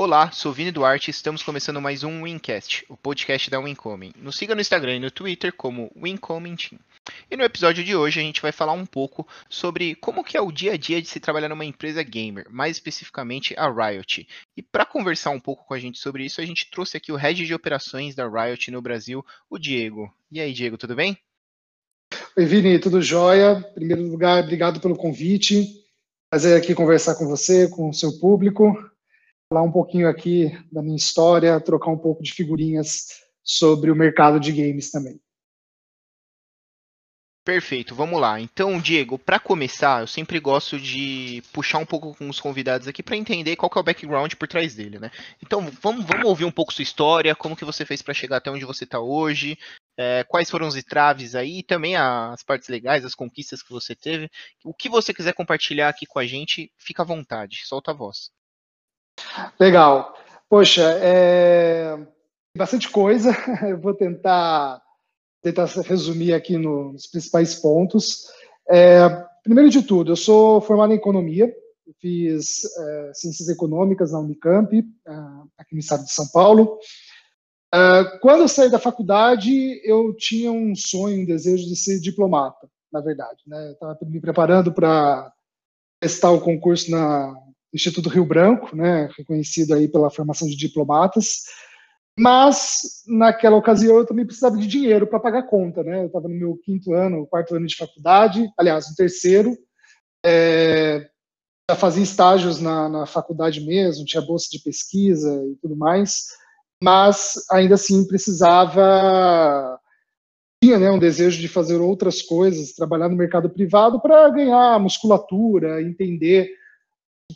Olá, sou Vini Duarte e estamos começando mais um Wincast, o podcast da Wincoming. Nos siga no Instagram e no Twitter como Wincoming Team. E no episódio de hoje a gente vai falar um pouco sobre como que é o dia a dia de se trabalhar numa empresa gamer, mais especificamente a Riot. E para conversar um pouco com a gente sobre isso, a gente trouxe aqui o head de operações da Riot no Brasil, o Diego. E aí, Diego, tudo bem? Oi, Vini, tudo jóia? Em primeiro lugar, obrigado pelo convite. Prazer aqui conversar com você, com o seu público falar um pouquinho aqui da minha história, trocar um pouco de figurinhas sobre o mercado de games também. Perfeito, vamos lá. Então, Diego, para começar, eu sempre gosto de puxar um pouco com os convidados aqui para entender qual é o background por trás dele, né? Então, vamos, vamos ouvir um pouco sua história, como que você fez para chegar até onde você está hoje, é, quais foram os entraves aí, também as partes legais, as conquistas que você teve. O que você quiser compartilhar aqui com a gente, fica à vontade, solta a voz. Legal. Poxa, é bastante coisa. Eu vou tentar tentar resumir aqui nos principais pontos. É, primeiro de tudo, eu sou formado em economia. fiz é, ciências econômicas na Unicamp, é, aqui no estado de São Paulo. É, quando eu saí da faculdade, eu tinha um sonho, um desejo de ser diplomata, na verdade. Né? Eu estava me preparando para prestar o concurso na Instituto Rio Branco, né, reconhecido aí pela formação de diplomatas, mas naquela ocasião eu também precisava de dinheiro para pagar a conta, né? Eu estava no meu quinto ano, quarto ano de faculdade, aliás, no terceiro, é, já fazia estágios na, na faculdade mesmo, tinha bolsa de pesquisa e tudo mais, mas ainda assim precisava tinha né, um desejo de fazer outras coisas, trabalhar no mercado privado para ganhar musculatura, entender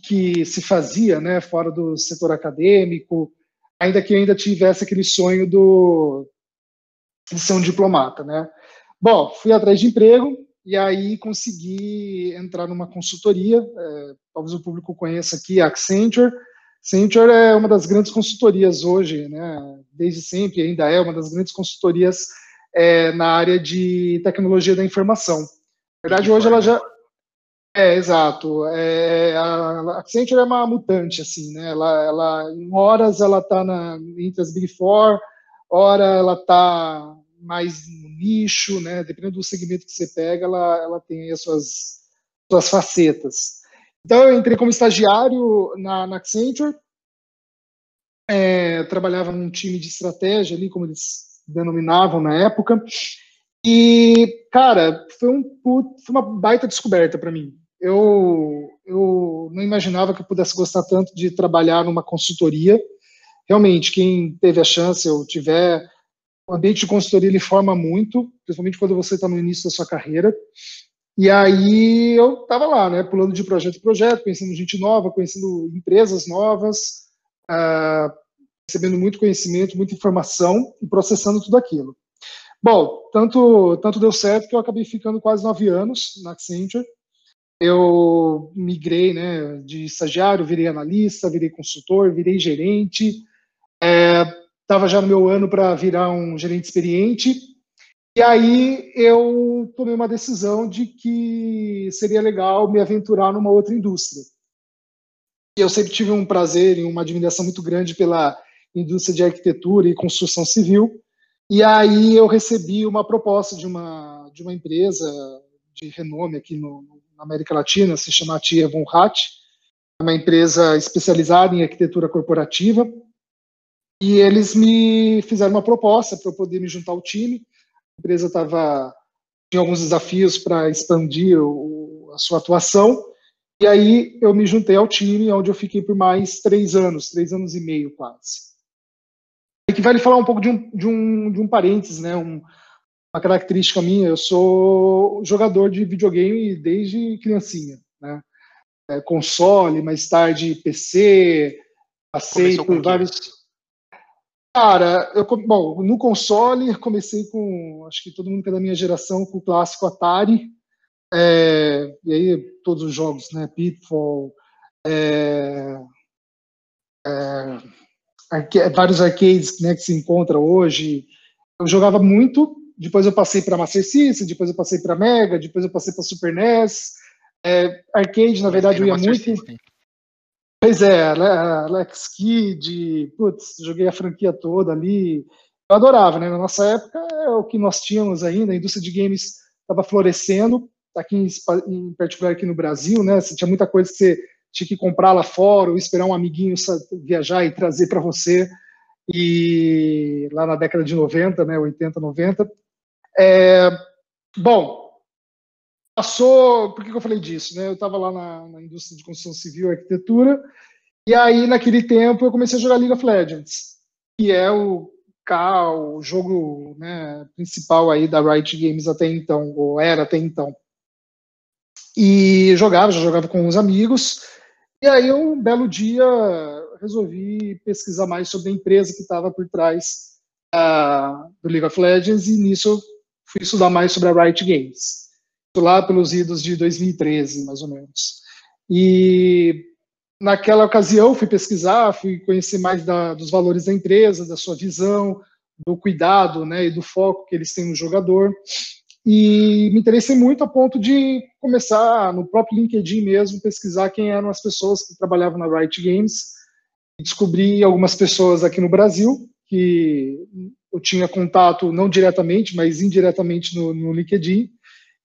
que se fazia né, fora do setor acadêmico, ainda que eu ainda tivesse aquele sonho do, de ser um diplomata. Né? Bom, fui atrás de emprego e aí consegui entrar numa consultoria, é, talvez o público conheça aqui, a Accenture. Accenture é uma das grandes consultorias hoje, né, desde sempre ainda é uma das grandes consultorias é, na área de tecnologia da informação. Na verdade, hoje ela já é, exato. É, a Accenture é uma mutante, assim, né? Ela, ela, em horas ela está entre as Big Four, hora ela está mais no nicho, né? Dependendo do segmento que você pega, ela, ela tem as suas, suas facetas. Então, eu entrei como estagiário na, na Accenture, é, trabalhava num time de estratégia ali, como eles denominavam na época, e, cara, foi, um, foi uma baita descoberta para mim eu, eu não imaginava que eu pudesse gostar tanto de trabalhar numa consultoria. Realmente, quem teve a chance ou tiver, o ambiente de consultoria ele forma muito, principalmente quando você está no início da sua carreira. E aí eu estava lá, né, pulando de projeto em projeto, conhecendo gente nova, conhecendo empresas novas, uh, recebendo muito conhecimento, muita informação e processando tudo aquilo. Bom, tanto, tanto deu certo que eu acabei ficando quase nove anos na Accenture, eu migrei né, de estagiário, virei analista, virei consultor, virei gerente. Estava é, já no meu ano para virar um gerente experiente. E aí eu tomei uma decisão de que seria legal me aventurar numa outra indústria. Eu sempre tive um prazer e uma admiração muito grande pela indústria de arquitetura e construção civil. E aí eu recebi uma proposta de uma, de uma empresa de renome aqui no, América Latina, se chama Tia Von Hatt, é uma empresa especializada em arquitetura corporativa, e eles me fizeram uma proposta para eu poder me juntar ao time. A empresa estava tinha alguns desafios para expandir o, a sua atuação, e aí eu me juntei ao time, onde eu fiquei por mais três anos, três anos e meio quase. E que vale falar um pouco de um, de um, de um parênteses, né, um, uma característica minha, eu sou jogador de videogame desde criancinha, né? É, console, mais tarde PC, passei Começou por vários. Cara, eu, bom, no console comecei com, acho que todo mundo que é da minha geração, com o clássico Atari, é, e aí todos os jogos, né? Pitfall, é, é, arque, vários arcades né, que se encontra hoje. Eu jogava muito, depois eu passei para Master System, depois eu passei para Mega, depois eu passei para Super NES. É, arcade, na verdade, eu ia muito. System. Pois é, Alex Kidd, putz, joguei a franquia toda ali. Eu adorava, né? Na nossa época é o que nós tínhamos ainda, a indústria de games estava florescendo, aqui em, em, particular aqui no Brasil, né? Você tinha muita coisa que você tinha que comprar lá fora ou esperar um amiguinho viajar e trazer para você. E lá na década de 90, né, 80, 90. É, bom, passou. Por que eu falei disso? Né? Eu estava lá na, na, indústria de construção civil e arquitetura, e aí, naquele tempo, eu comecei a jogar League of Legends, que é o, o jogo né, principal aí da Riot Games até então, ou era até então. E jogava, já jogava com uns amigos, e aí, um belo dia, resolvi pesquisar mais sobre a empresa que estava por trás uh, do League of Legends, e nisso eu fui estudar mais sobre a Riot Games. Lá pelos idos de 2013, mais ou menos. E naquela ocasião fui pesquisar, fui conhecer mais da, dos valores da empresa, da sua visão, do cuidado né, e do foco que eles têm no jogador. E me interessei muito a ponto de começar no próprio LinkedIn mesmo, pesquisar quem eram as pessoas que trabalhavam na Riot Games. Descobri algumas pessoas aqui no Brasil que eu tinha contato, não diretamente, mas indiretamente no, no LinkedIn.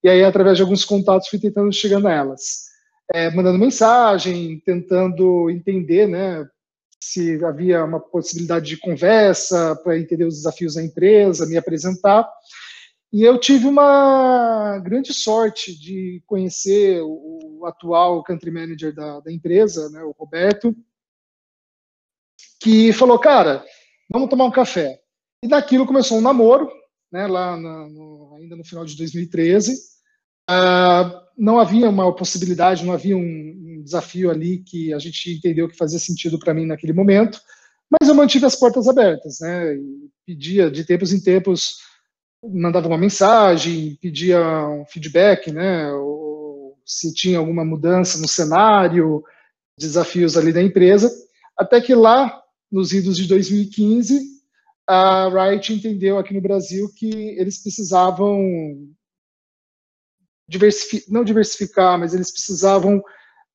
E aí, através de alguns contatos, fui tentando chegar a elas. É, mandando mensagem, tentando entender né, se havia uma possibilidade de conversa para entender os desafios da empresa, me apresentar. E eu tive uma grande sorte de conhecer o, atual country manager da, da empresa, né, o Roberto, que falou, cara, vamos tomar um café. E daquilo começou um namoro, né, lá na, no, ainda no final de 2013. Uh, ah, não havia uma possibilidade, não havia um, um, desafio ali que a gente entendeu que fazia sentido para mim naquele momento, mas eu mantive as portas abertas, né, e pedia de tempos em tempos mandava uma mensagem, pedia um feedback, né, ou se tinha alguma mudança no cenário, desafios ali da empresa, até que lá, nos idos de 2015, a Riot entendeu aqui no Brasil que eles precisavam diversificar, não diversificar, mas eles precisavam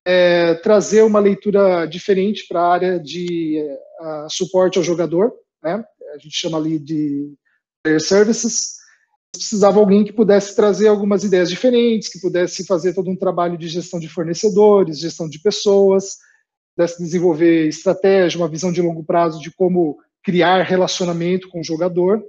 é, trazer uma leitura diferente para a área de uh, suporte ao jogador, né? A gente chama ali de Player Services, precisava alguém que pudesse trazer algumas ideias diferentes, que pudesse fazer todo um trabalho de gestão de fornecedores, gestão de pessoas, pudesse desenvolver estratégia, uma visão de longo prazo de como criar relacionamento com o jogador.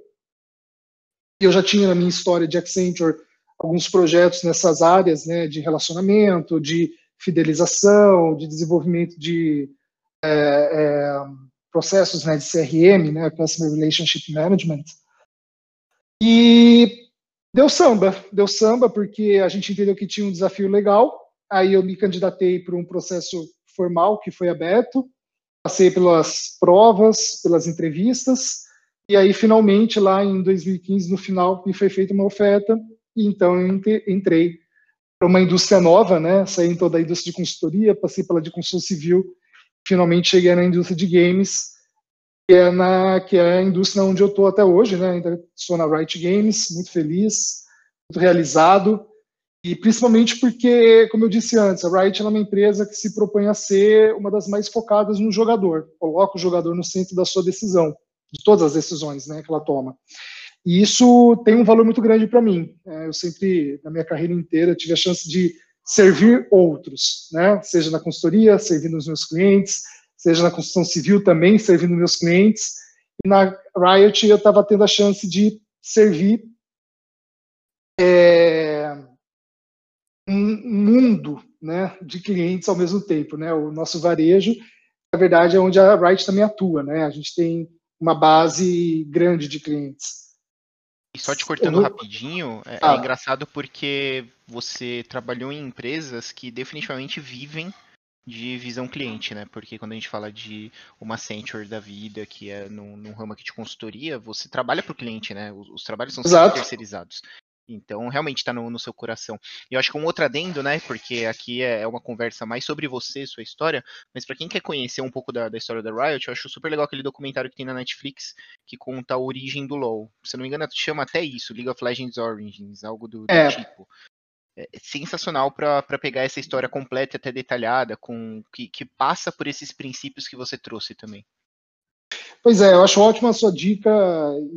Eu já tinha na minha história de Accenture alguns projetos nessas áreas, né, de relacionamento, de fidelização, de desenvolvimento de é, é, processos né, de CRM, né, Customer Relationship Management. E deu samba, deu samba porque a gente entendeu que tinha um desafio legal. Aí eu me candidatei para um processo formal que foi aberto, passei pelas provas, pelas entrevistas, e aí finalmente lá em 2015, no final, me foi feita uma oferta, e então eu entrei para uma indústria nova, né? Saí então da indústria de consultoria, passei pela de construção civil, finalmente cheguei na indústria de games, que é, na, que é a indústria onde eu estou até hoje, né? Ainda estou na Riot Games, muito feliz, muito realizado, e principalmente porque, como eu disse antes, a Riot é uma empresa que se propõe a ser uma das mais focadas no jogador, coloca o jogador no centro da sua decisão, de todas as decisões né, que ela toma. E isso tem um valor muito grande para mim. É, eu sempre, na minha carreira inteira, tive a chance de servir outros, né? seja na consultoria, servindo os meus clientes, seja na construção civil também, servindo meus clientes. E na Riot eu estava tendo a chance de servir é, mundo né, de clientes ao mesmo tempo. Né? O nosso varejo, na verdade, é onde a Riot também atua. Né? A gente tem uma base grande de clientes. E só te cortando rapidinho, é, ah. é engraçado porque você trabalhou em empresas que definitivamente vivem de visão cliente, né? Porque quando a gente fala de uma Accenture da vida, que é num, num ramo aqui de consultoria, você trabalha para o cliente, né? Os, os trabalhos são sempre terceirizados. Então, realmente está no, no, seu coração. E eu acho que um outro adendo, né? Porque aqui é, é uma conversa mais sobre você, sua história. Mas para quem quer conhecer um pouco da, da, história da Riot, eu acho super legal aquele documentário que tem na Netflix que conta a origem do LoL. Se não me engano, chama até isso, League of Legends Origins, algo do, do é, tipo. é sensacional para pegar essa história completa e até detalhada, com que, que passa por esses princípios que você trouxe também. Pois é, eu acho ótima a sua dica,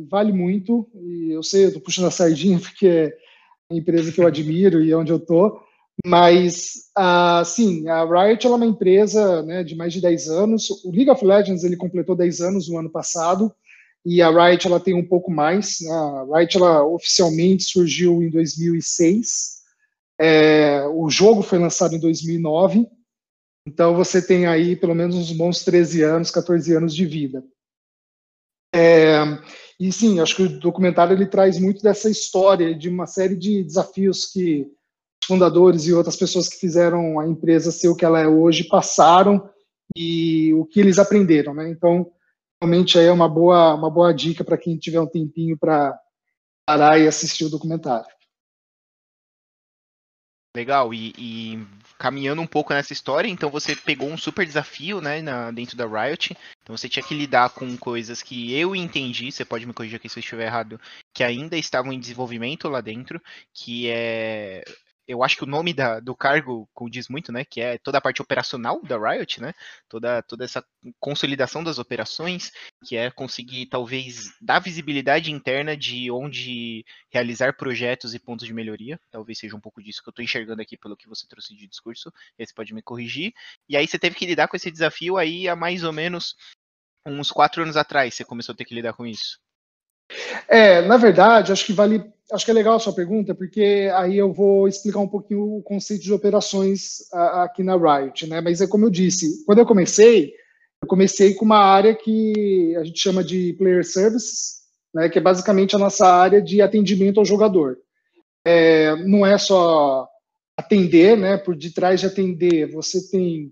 vale muito. E eu sei, eu tô puxando a sardinha porque é a empresa que eu admiro e é onde eu tô. Mas, uh, sim, a Riot é uma empresa né, de mais de 10 anos. O League of Legends ele completou 10 anos no ano passado e a Riot ela tem um pouco mais. Né? A Riot ela oficialmente surgiu em 2006. É, o jogo foi lançado em 2009. Então você tem aí pelo menos uns bons 13 anos, 14 anos de vida. É, e sim, acho que o documentário ele traz muito dessa história de uma série de desafios que fundadores e outras pessoas que fizeram a empresa ser o que ela é hoje passaram e o que eles aprenderam, né? Então, realmente aí é uma boa uma boa dica para quem tiver um tempinho para parar e assistir o documentário. Legal, e, e, caminhando um pouco nessa história, então você pegou um super desafio, né, na, dentro da Riot, então você tinha que lidar com coisas que eu entendi, você pode me corrigir aqui se eu estiver errado, que ainda estavam em desenvolvimento lá dentro, que é eu acho que o nome da, do cargo diz muito, né? Que é toda a parte operacional da Riot, né? Toda, toda essa consolidação das operações, que é conseguir talvez dar visibilidade interna de onde realizar projetos e pontos de melhoria. Talvez seja um pouco disso que eu estou enxergando aqui pelo que você trouxe de discurso. E você pode me corrigir. E aí você teve que lidar com esse desafio aí há mais ou menos uns quatro anos atrás. Você começou a ter que lidar com isso. É, na verdade, acho que vale, acho que é legal a sua pergunta, porque aí eu vou explicar um pouquinho o conceito de operações aqui na Riot, né? Mas é como eu disse, quando eu comecei, eu comecei com uma área que a gente chama de player services, né? Que é basicamente a nossa área de atendimento ao jogador. É, não é só atender, né? Por detrás de atender, você tem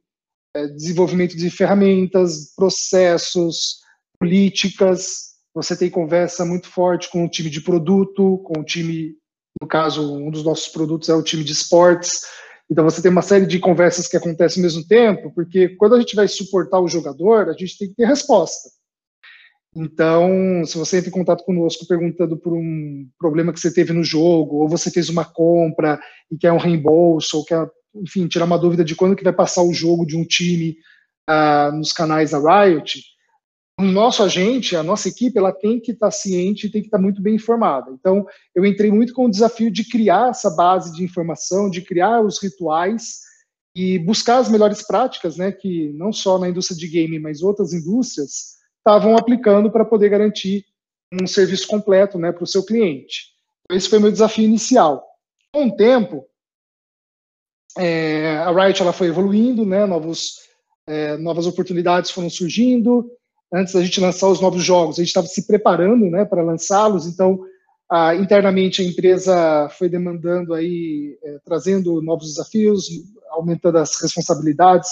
é, desenvolvimento de ferramentas, processos, políticas, você tem conversa muito forte com o time de produto, com o time, no caso, um dos nossos produtos é o time de esportes. Então você tem uma série de conversas que acontecem ao mesmo tempo, porque quando a gente vai suportar o jogador, a gente tem que ter resposta. Então, se você entra em contato conosco perguntando por um problema que você teve no jogo, ou você fez uma compra e quer um reembolso, ou quer, enfim, tirar uma dúvida de quando que vai passar o jogo de um time uh, nos canais da Riot, o nosso agente, a nossa equipe, ela tem que estar ciente e tem que estar muito bem informada. Então, eu entrei muito com o desafio de criar essa base de informação, de criar os rituais e buscar as melhores práticas, né, que não só na indústria de game, mas outras indústrias estavam aplicando para poder garantir um serviço completo, né, para o seu cliente. Então, esse foi meu desafio inicial. Com o tempo, é, a Riot ela foi evoluindo, né, novos, é, novas oportunidades foram surgindo, antes da gente lançar os novos jogos, a gente estava se preparando né, para lançá-los, então ah, internamente a empresa foi demandando aí, é, trazendo novos desafios, aumentando as responsabilidades,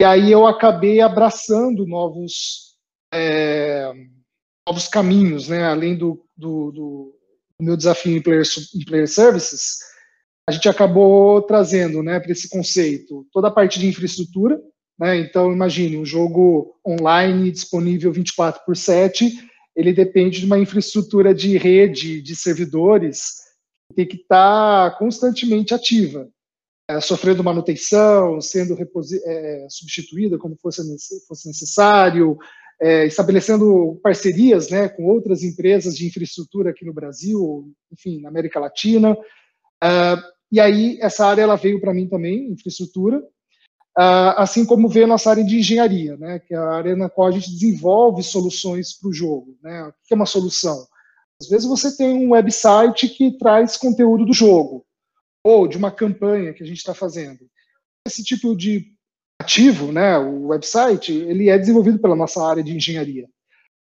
e aí eu acabei abraçando novos, é, novos caminhos, né, além do, do, do, meu desafio em player, em player services, a gente acabou trazendo né, para esse conceito toda a parte de infraestrutura, né? Então, imagine, um jogo online disponível 24 por 7, ele depende de uma infraestrutura de rede, de servidores, que tem que estar constantemente ativa, é, sofrendo manutenção, sendo é, substituída como fosse, fosse necessário, é, estabelecendo parcerias né, com outras empresas de infraestrutura aqui no Brasil, enfim, na América Latina. Uh, e aí, essa área ela veio para mim também, infraestrutura, assim como vê a nossa área de engenharia, né, que é a área na qual a gente desenvolve soluções para o jogo. Né? O que é uma solução? Às vezes você tem um website que traz conteúdo do jogo, ou de uma campanha que a gente está fazendo. Esse tipo de ativo, né, o website, ele é desenvolvido pela nossa área de engenharia.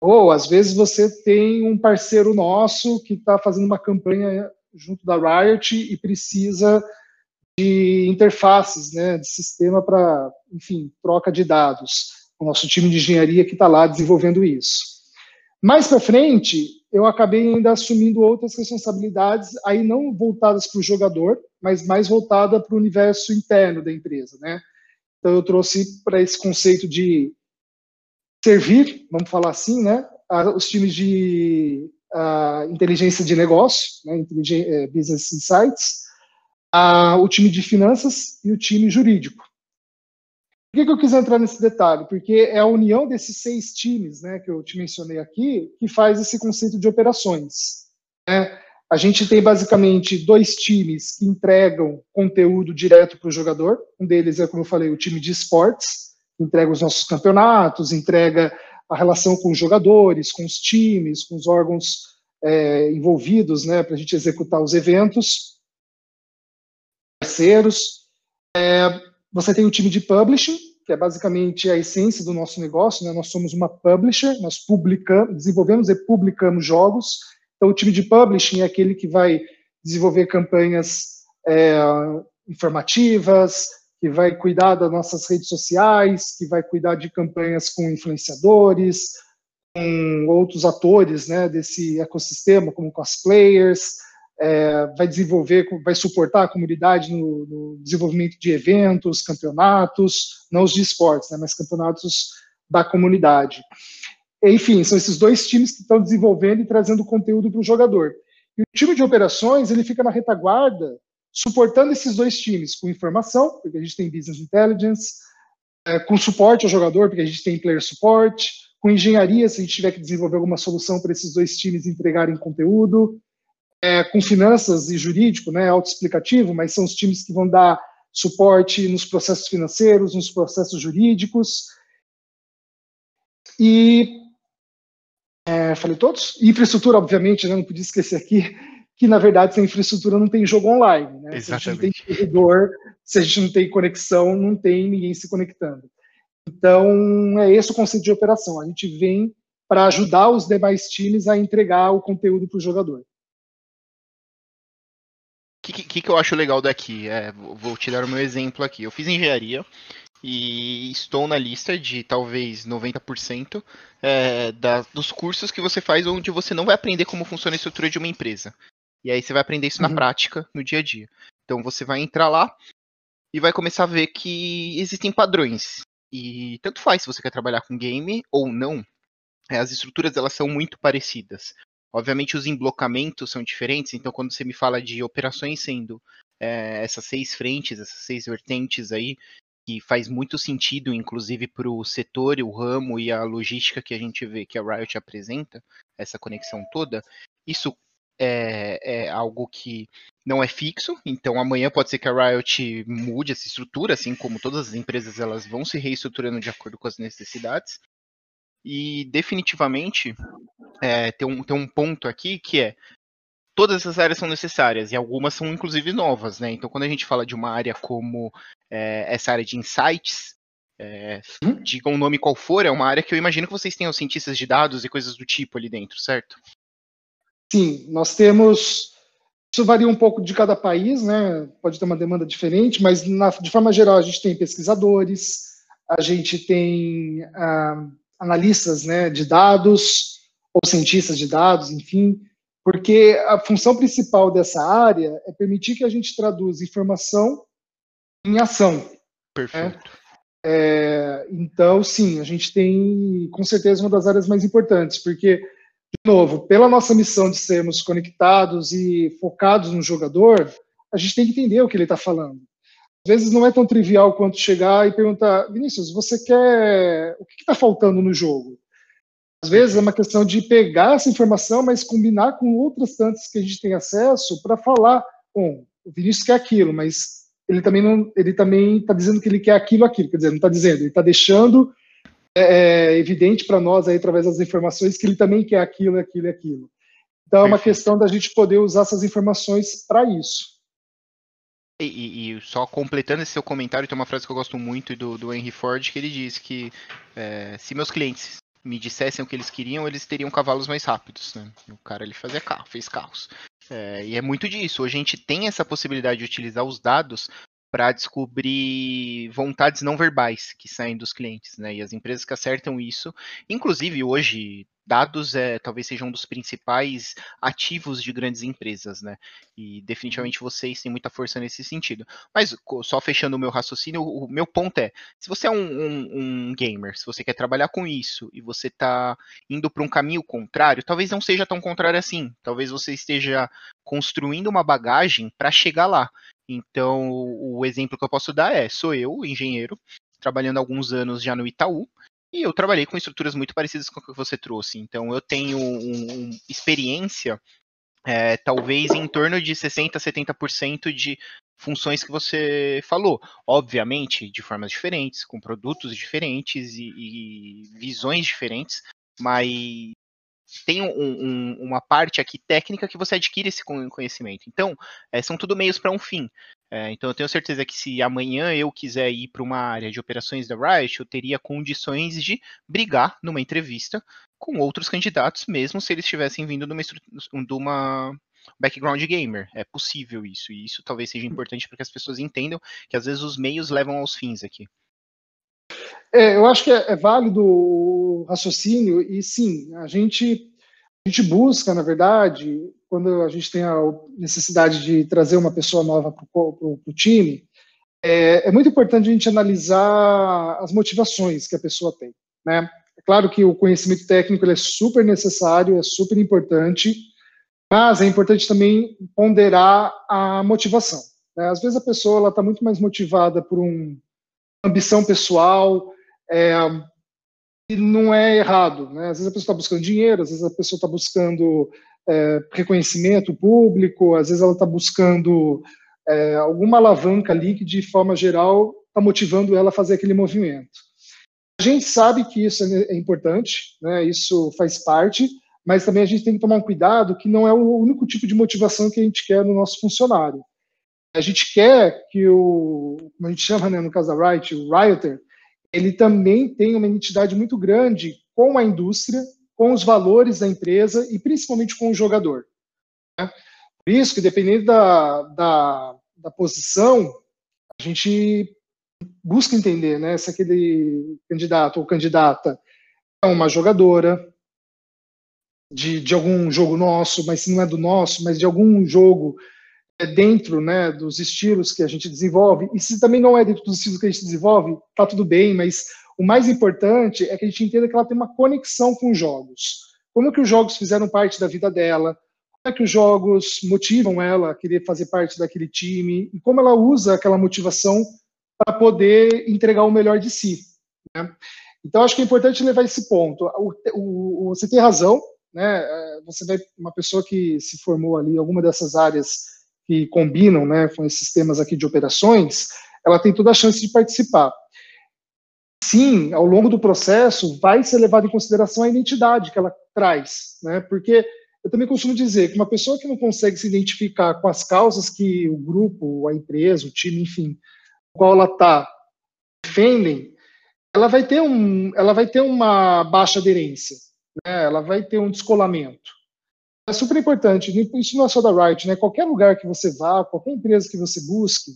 Ou, às vezes, você tem um parceiro nosso que está fazendo uma campanha junto da Riot e precisa de interfaces, né, de sistema para, enfim, troca de dados. O nosso time de engenharia que está lá desenvolvendo isso. Mais para frente, eu acabei ainda assumindo outras responsabilidades, aí não voltadas para o jogador, mas mais voltada para o universo interno da empresa, né? Então eu trouxe para esse conceito de servir, vamos falar assim, né, os times de inteligência de negócio, né, eh, business insights, a, o time de finanças e o time jurídico. Por que, que eu quis entrar nesse detalhe? Porque é a união desses seis times, né, que eu te mencionei aqui, que faz esse conceito de operações. Né? A gente tem basicamente dois times que entregam conteúdo direto para o jogador. Um deles é, como eu falei, o time de esportes, que entrega os nossos campeonatos, entrega a relação com os jogadores, com os times, com os órgãos é, envolvidos, né, para a gente executar os eventos. Parceiros. É, você tem o time de publishing, que é basicamente a essência do nosso negócio. Né? Nós somos uma publisher, nós publicamos, desenvolvemos e publicamos jogos então, o time de publishing é aquele que vai desenvolver campanhas é, informativas, que vai cuidar das nossas redes sociais, que vai cuidar de campanhas com influenciadores, com outros atores né, desse ecossistema, como cosplayers, é, vai desenvolver, vai suportar a comunidade no, no, desenvolvimento de eventos, campeonatos, não os de esportes, né, mas campeonatos da comunidade. Enfim, são esses dois times que estão desenvolvendo e trazendo conteúdo para o jogador. E o time de operações, ele fica na retaguarda, suportando esses dois times com informação, porque a gente tem business intelligence, é, com suporte ao jogador, porque a gente tem player support, com engenharia, se a gente tiver que desenvolver alguma solução para esses dois times entregarem conteúdo, é, com finanças e jurídico, né, autoexplicativo, mas são os times que vão dar suporte nos processos financeiros, nos processos jurídicos. E é, falei todos? infraestrutura, obviamente, né, não podia esquecer aqui, que na verdade sem infraestrutura não tem jogo online. Né? Se a gente não tem servidor, se a gente não tem conexão, não tem ninguém se conectando. Então, é esse o conceito de operação. A gente vem para ajudar os demais times a entregar o conteúdo para o jogador. O que, que, que, eu acho legal daqui? É, vou te dar o meu exemplo aqui. Eu fiz engenharia e estou na lista de talvez 90% é, da, dos cursos que você faz onde você não vai aprender como funciona a estrutura de uma empresa. E aí você vai aprender isso uhum. na prática, no dia a dia. Então você vai entrar lá e vai começar a ver que existem padrões. E tanto faz se você quer trabalhar com game ou não, é, as estruturas elas são muito parecidas. Obviamente os emblocamentos são diferentes, então quando você me fala de operações sendo é, essas seis frentes, essas seis vertentes aí, que faz muito sentido, inclusive, para o setor, o ramo e a logística que a gente vê que a Riot apresenta, essa conexão toda, isso é, é, algo que não é fixo, então amanhã pode ser que a Riot mude essa estrutura, assim como todas as empresas elas vão se reestruturando de acordo com as necessidades. E definitivamente é, tem, um, tem um ponto aqui que é todas essas áreas são necessárias e algumas são inclusive novas, né? Então, quando a gente fala de uma área como é, essa área de insights, é, hum? diga um nome qual for, é uma área que eu imagino que vocês tenham cientistas de dados e coisas do tipo ali dentro, certo? Sim, nós temos. Isso varia um pouco de cada país, né? Pode ter uma demanda diferente, mas na, de forma geral a gente tem pesquisadores, a gente tem ah, analistas né, de dados, ou cientistas de dados, enfim, porque a função principal dessa área é permitir que a gente traduza informação em ação. Perfeito. Né? É, então, sim, a gente tem com certeza uma das áreas mais importantes, porque, de novo, pela nossa missão de sermos conectados e focados no jogador, a gente tem que entender o que ele está falando. Às vezes não é tão trivial quanto chegar e perguntar, Vinícius, você quer. O que está faltando no jogo? Às vezes é uma questão de pegar essa informação, mas combinar com outras tantas que a gente tem acesso para falar, bom, o Vinícius quer aquilo, mas ele também não, ele também está dizendo que ele quer aquilo, aquilo, quer dizer, não está dizendo, ele está deixando é, é evidente para nós aí através das informações que ele também quer aquilo, aquilo, aquilo. Então é uma questão da gente poder usar essas informações para isso. E, e, só completando esse seu comentário, tem uma frase que eu gosto muito do, do Henry Ford, que ele diz que é, se meus clientes me dissessem o que eles queriam, eles teriam cavalos mais rápidos. Né? O cara ele fazia carro, fez carros. É, e é muito disso. Hoje a gente tem essa possibilidade de utilizar os dados para descobrir vontades não verbais que saem dos clientes, né? E as empresas que acertam isso, inclusive hoje dados é, talvez seja um dos principais ativos de grandes empresas, né? E definitivamente vocês têm muita força nesse sentido. Mas só fechando o meu raciocínio, o meu ponto é: se você é um, um, um gamer, se você quer trabalhar com isso e você está indo para um caminho contrário, talvez não seja tão contrário assim. Talvez você esteja construindo uma bagagem para chegar lá. Então, o exemplo que eu posso dar é: sou eu, engenheiro, trabalhando alguns anos já no Itaú, e eu trabalhei com estruturas muito parecidas com a que você trouxe. Então, eu tenho um, um, experiência, é, talvez em torno de 60%, 70% de funções que você falou. Obviamente, de formas diferentes, com produtos diferentes e, e visões diferentes, mas tem um, um, uma parte aqui técnica que você adquire esse conhecimento. Então, é, são tudo meios para um fim. É, então, eu tenho certeza que se amanhã eu quiser ir para uma área de operações da Riot, eu teria condições de brigar numa entrevista com outros candidatos, mesmo se eles estivessem vindo de uma, de uma background gamer. É possível isso, e isso talvez seja importante para que as pessoas entendam que às vezes os meios levam aos fins aqui. É, eu acho que é, é, válido o raciocínio, e sim, a gente, a gente busca, na verdade, quando a gente tem a necessidade de trazer uma pessoa nova para o time, é, é, muito importante a gente analisar as motivações que a pessoa tem. Né? É claro que o conhecimento técnico é super necessário, é super importante, mas é importante também ponderar a motivação. Né? Às vezes a pessoa está muito mais motivada por um, ambição pessoal, é, não é errado. Né? Às vezes a pessoa está buscando dinheiro, às vezes a pessoa está buscando é, reconhecimento público, às vezes ela está buscando é, alguma alavanca ali que, de forma geral, está motivando ela a fazer aquele movimento. A gente sabe que isso é, é importante, né? isso faz parte, mas também a gente tem que tomar um cuidado que não é o único tipo de motivação que a gente quer no nosso funcionário. A gente quer que o, como a gente chama né, no caso da Riot, o Rioter, ele também tem uma identidade muito grande com a indústria, com os valores da empresa e principalmente com o jogador. Né? Por isso que, dependendo da, da, da, posição, a gente busca entender né, se aquele candidato ou candidata é uma jogadora, de, de algum jogo nosso, mas se não é do nosso, mas de algum jogo dentro né, dos estilos que a gente desenvolve, e se também não é dentro dos estilos que a gente desenvolve, tá tudo bem, mas o mais importante é que a gente entenda que ela tem uma conexão com os jogos. Como que os jogos fizeram parte da vida dela, como é que os jogos motivam ela a querer fazer parte daquele time, e como ela usa aquela motivação para poder entregar o melhor de si. Né? Então, acho que é importante levar esse ponto. O, o, você tem razão, né, é, você vai uma pessoa que se formou ali alguma dessas áreas que combinam, né, com esses temas aqui de operações, ela tem toda a chance de participar. Sim, ao longo do processo vai ser levado em consideração a identidade que ela traz, né, porque eu também costumo dizer que uma pessoa que não consegue se identificar com as causas que o grupo, a empresa, o time, enfim, qual ela está defendem, ela vai ter um, ela vai ter uma baixa aderência né, ela vai ter um descolamento. É super importante, isso não é só da Riot, né? Qualquer lugar que você vá, qualquer empresa que você busque,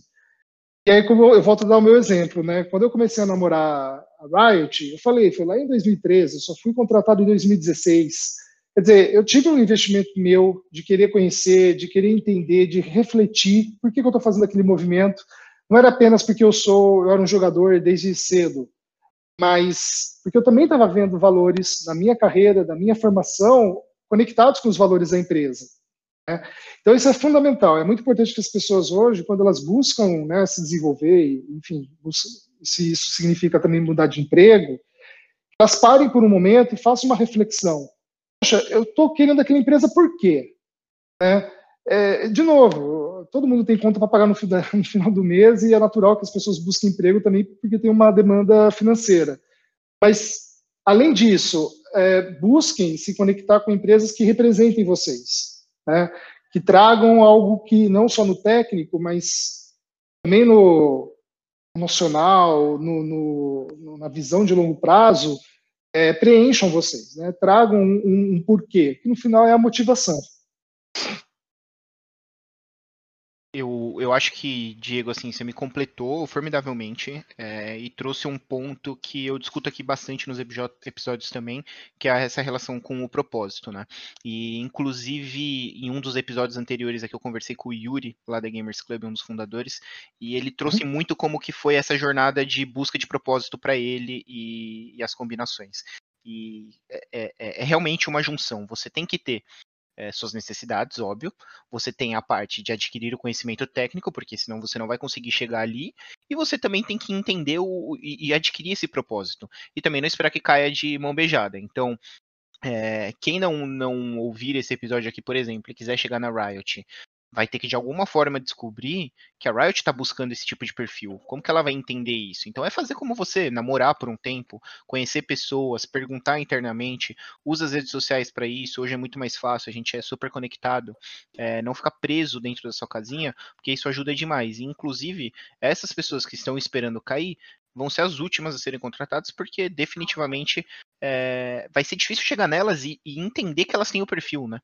e aí como eu, eu volto a dar o meu exemplo, né? Quando eu comecei a namorar a Riot, eu falei, foi lá em 2013, eu só fui contratado em 2016. Quer dizer, eu tive um investimento meu de querer conhecer, de querer entender, de refletir por que, que eu estou fazendo aquele movimento. Não era apenas porque eu sou, eu era um jogador desde cedo mas porque eu também estava vendo valores na minha carreira, da minha formação, conectados com os valores da empresa. Né? Então isso é fundamental. É muito importante que as pessoas hoje, quando elas buscam né, se desenvolver, enfim, se isso significa também mudar de emprego, elas parem por um momento e façam uma reflexão. Poxa, eu estou querendo aquela empresa por quê? Né? É, de novo, todo mundo tem conta para pagar no, final do mês e é natural que as pessoas busquem emprego também porque tem uma demanda financeira. Mas, além disso, é, busquem se conectar com empresas que representem vocês, né? que tragam algo que não só no técnico, mas também no emocional, no, no, na visão de longo prazo, é, preencham vocês, né? tragam um, um porquê, que no final é a motivação. Eu, acho que, Diego, assim, você me completou formidavelmente é, e trouxe um ponto que eu discuto aqui bastante nos episódios também, que é essa relação com o propósito, né? E, inclusive, em um dos episódios anteriores aqui eu conversei com o Yuri, lá da Gamers Club, um dos fundadores, e ele trouxe uhum. muito como que foi essa jornada de busca de propósito para ele e, e, as combinações. E é, é, é realmente uma junção, você tem que ter é, suas necessidades, óbvio. Você tem a parte de adquirir o conhecimento técnico, porque senão você não vai conseguir chegar ali. E você também tem que entender o, e, e adquirir esse propósito. E também não esperar que caia de mão beijada. Então, é, quem não, não ouvir esse episódio aqui, por exemplo, e quiser chegar na Riot vai ter que de alguma forma descobrir que a Riot está buscando esse tipo de perfil. Como que ela vai entender isso? Então é fazer como você, namorar por um tempo, conhecer pessoas, perguntar internamente, usa as redes sociais para isso. Hoje é muito mais fácil, a gente é super conectado, é, não ficar preso dentro da sua casinha, porque isso ajuda demais. E, inclusive essas pessoas que estão esperando cair vão ser as últimas a serem contratadas, porque definitivamente é, vai ser difícil chegar nelas e, e entender que elas têm o perfil, né?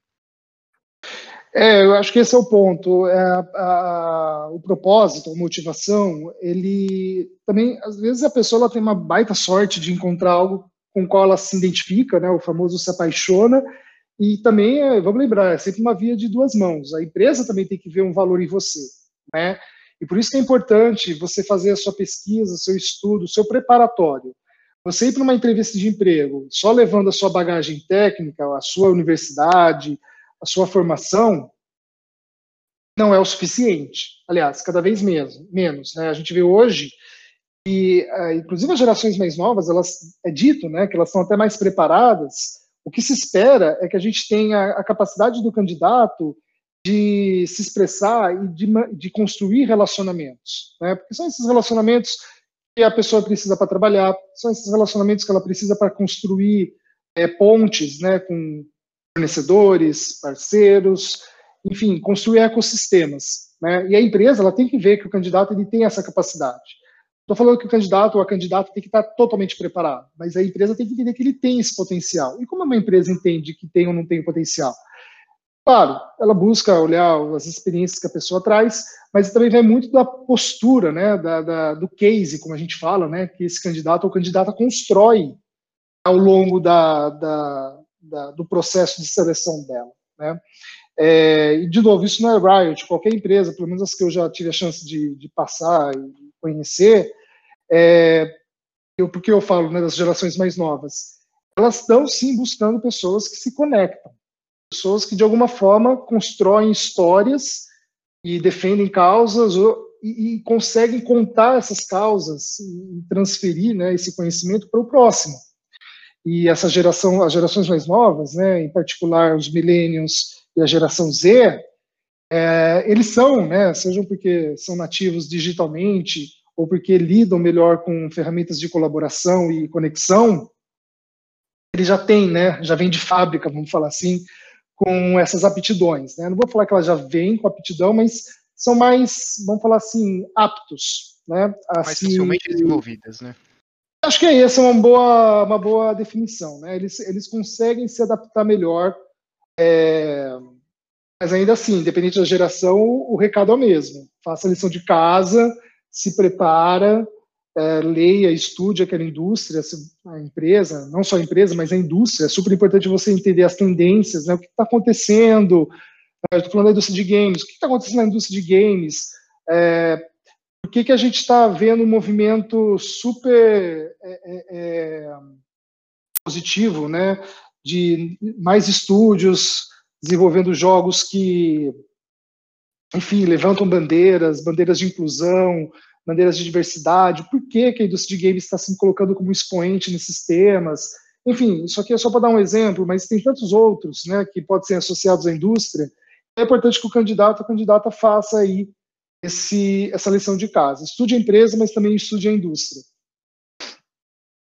É, eu acho que esse é o ponto. É, a, o propósito, a motivação, ele também, às vezes, a pessoa ela tem uma baita sorte de encontrar algo com o qual ela se identifica, né, o famoso se apaixona, e também, é, vamos lembrar, é sempre uma via de duas mãos. A empresa também tem que ver um valor em você, né? E por isso que é importante você fazer a sua pesquisa, seu estudo, seu preparatório. Você ir para uma entrevista de emprego só levando a sua bagagem técnica, a sua universidade, a sua formação não é o suficiente. Aliás, cada vez mesmo, menos. Né? A gente vê hoje que, uh, inclusive as gerações mais novas, elas é dito né, que elas são até mais preparadas. O que se espera é que a gente tenha a capacidade do candidato de se expressar e de, de construir relacionamentos. Né? Porque são esses relacionamentos que a pessoa precisa para trabalhar, são esses relacionamentos que ela precisa para construir é, pontes né, com fornecedores, parceiros, enfim, construir ecossistemas. Né? E a empresa ela tem que ver que o candidato ele tem essa capacidade. Estou falando que o candidato ou a candidata tem que estar totalmente preparado, mas a empresa tem que entender que ele tem esse potencial. E como uma empresa entende que tem ou não tem potencial? Claro, ela busca olhar as experiências que a pessoa traz, mas também vai muito da postura, né, da, da, do case, como a gente fala, né, que esse candidato ou candidata constrói ao longo da, da, da, do processo de seleção dela. Né? É, e, de novo, isso não é Riot, qualquer empresa, pelo menos as que eu já tive a chance de, de passar e conhecer, é, eu, porque eu falo né, das gerações mais novas, elas estão sim buscando pessoas que se conectam, pessoas que de alguma forma constroem histórias e defendem causas ou, e, e, conseguem contar essas causas e transferir né, esse conhecimento para o próximo e essa geração, as gerações mais novas, né, em particular os millennials e a geração Z, é, eles são, né, sejam porque são nativos digitalmente ou porque lidam melhor com ferramentas de colaboração e conexão, eles já têm, né, já vem de fábrica, vamos falar assim, com essas aptidões. Né? Não vou falar que elas já vêm com aptidão, mas são mais, vamos falar assim, aptos. Né, a mais se, facilmente desenvolvidas, né? Acho que é essa uma boa, uma boa definição. Né? Eles, eles conseguem se adaptar melhor, é, mas ainda assim, independente da geração, o recado é o mesmo. Faça a lição de casa, se prepara, é, leia, estude aquela indústria, a empresa, não só a empresa, mas a indústria. É super importante você entender as tendências, né? o que está acontecendo. Estou falando da indústria de games. O que está acontecendo na indústria de games? É, por que, que a gente está vendo um movimento super é, é, é, positivo, né? De mais estúdios desenvolvendo jogos que, enfim, levantam bandeiras, bandeiras de inclusão, bandeiras de diversidade. Por que, que a indústria de games está se colocando como expoente nesses temas? Enfim, isso aqui é só para dar um exemplo, mas tem tantos outros, né, que podem ser associados à indústria. É importante que o candidato, a candidata faça aí esse, essa lição de casa. Estude a empresa, mas também estude a indústria.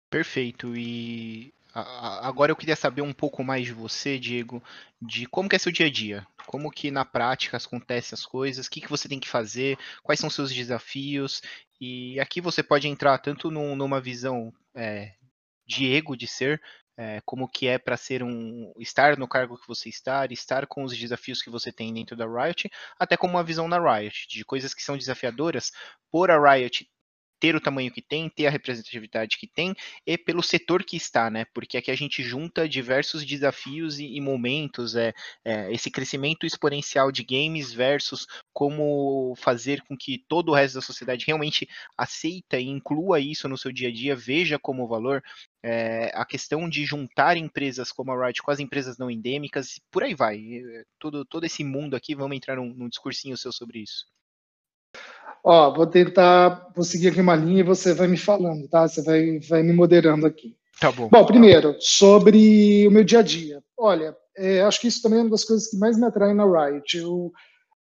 Perfeito. E agora eu queria saber um pouco mais de você, Diego, de como que é seu dia a dia. Como que na prática acontecem as coisas, o que, que você tem que fazer, quais são seus desafios. E aqui você pode entrar tanto num, numa visão é, Diego de ser, é, como que é para ser um estar no cargo que você está, estar com os desafios que você tem dentro da Riot, até como uma visão na Riot de coisas que são desafiadoras por a Riot ter o tamanho que tem, ter a representatividade que tem e pelo setor que está, né? Porque aqui a gente junta diversos desafios e, e momentos, é, é, esse crescimento exponencial de games versus como fazer com que todo o resto da sociedade realmente aceita e inclua isso no seu dia a dia, veja como valor, é, a questão de juntar empresas como a Riot com as empresas não endêmicas, por aí vai. Todo, todo esse mundo aqui, vamos entrar num, num discursinho seu sobre isso. Ó, vou tentar, vou seguir aqui uma linha e você vai me falando, tá? Você vai, vai me moderando aqui. Tá bom. Bom, primeiro, sobre o meu dia a dia. Olha, é, acho que isso também é uma das coisas que mais me atrai na Riot. Eu,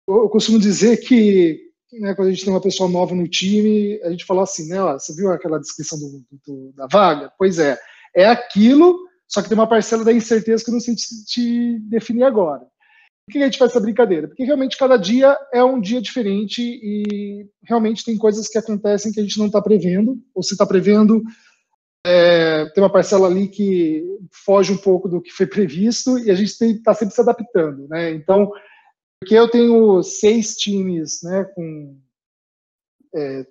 eu costumo dizer que né, quando a gente tem uma pessoa nova no time, a gente fala assim, né, ó, você viu aquela descrição do, do, da vaga? Pois é, é aquilo, só que tem uma parcela da incerteza que eu não sei te, te definir agora. Por que a gente faz essa brincadeira? Porque realmente cada dia é um dia diferente e realmente tem coisas que acontecem que a gente não está prevendo, ou se está prevendo, é, tem uma parcela ali que foge um pouco do que foi previsto e a gente está sempre se adaptando, né? Então, porque eu tenho seis times, né, com é,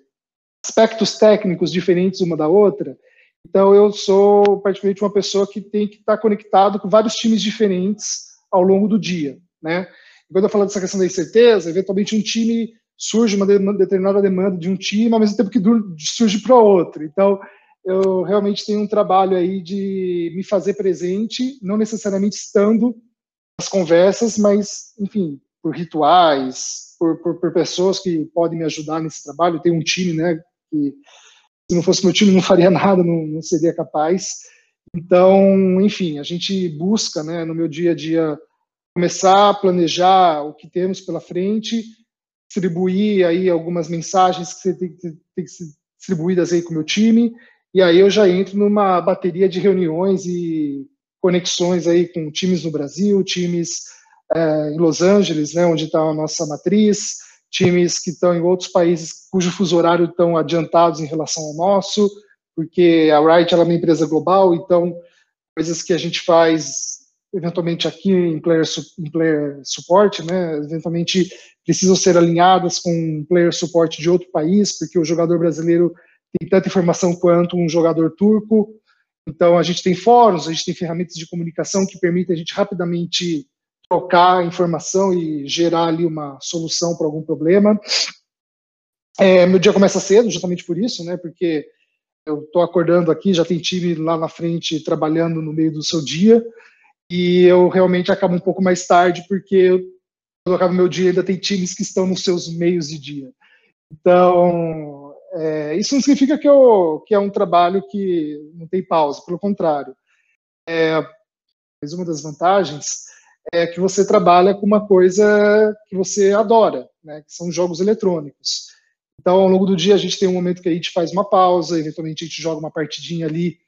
aspectos técnicos diferentes uma da outra, então eu sou praticamente uma pessoa que tem que estar tá conectado com vários times diferentes ao longo do dia, né? E quando eu falo dessa questão da incerteza, eventualmente um time surge uma, determinada demanda de um time, ao mesmo tempo que surge para outro. Então, eu realmente tenho um trabalho aí de me fazer presente, não necessariamente estando nas conversas, mas, enfim, por rituais, por, por, por pessoas que podem me ajudar nesse trabalho. Tem um time, né, que se não fosse meu time não faria nada, não, não seria capaz. Então, enfim, a gente busca, né, no meu dia a dia, começar a planejar o que temos pela frente, distribuir aí algumas mensagens que tem que, tem que ser distribuídas aí com o meu time e aí eu já entro numa bateria de reuniões e conexões aí com times no Brasil, times é, em Los Angeles, né, onde está a nossa matriz, times que estão em outros países cujo fuso horário estão adiantados em relação ao nosso, porque a Wright é uma empresa global, então coisas que a gente faz eventualmente aqui em player, em player support, né, eventualmente precisam ser alinhadas com player support de outro país, porque o jogador brasileiro tem tanta informação quanto um jogador turco. Então, a gente tem fóruns, a gente tem ferramentas de comunicação que permitem a gente rapidamente trocar informação e gerar ali uma solução para algum problema. É, meu dia começa cedo, justamente por isso, né? Porque eu estou acordando aqui, já tem time lá na frente trabalhando no meio do seu dia, e eu realmente acabo um pouco mais tarde, porque eu acabo meu dia ainda tem times que estão nos seus meios de dia. Então, é, isso não significa que, eu, que, é um trabalho que não tem pausa, pelo contrário. É, mas uma das vantagens é que você trabalha com uma coisa que você adora, né, que são jogos eletrônicos. Então, ao longo do dia, a gente tem um momento que a gente faz uma pausa, eventualmente a gente joga uma partidinha ali,